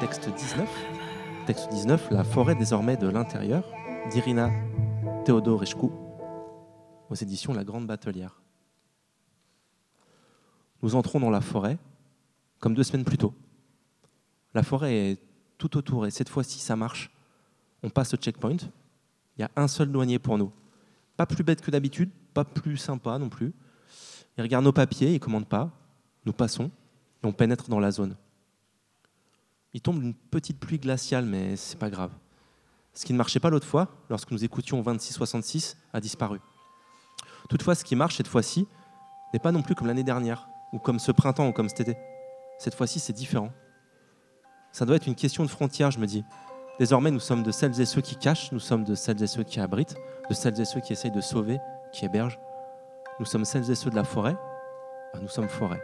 texte 19. Texte 19, La forêt désormais de l'intérieur, d'Irina Teodorescu, aux éditions La Grande Batelière. Nous entrons dans la forêt, comme deux semaines plus tôt. La forêt est tout autour, et cette fois-ci, ça marche. On passe le checkpoint. Il y a un seul douanier pour nous. Pas plus bête que d'habitude, pas plus sympa non plus. Il regarde nos papiers, il commande pas. Nous passons et on pénètre dans la zone. Il tombe une petite pluie glaciale, mais c'est pas grave. Ce qui ne marchait pas l'autre fois, lorsque nous écoutions 26-66, a disparu. Toutefois, ce qui marche cette fois-ci n'est pas non plus comme l'année dernière, ou comme ce printemps, ou comme cet été. Cette fois-ci, c'est différent. Ça doit être une question de frontière, je me dis. Désormais, nous sommes de celles et ceux qui cachent, nous sommes de celles et ceux qui abritent, de celles et ceux qui essayent de sauver, qui hébergent. Nous sommes celles et ceux de la forêt, nous sommes forêt.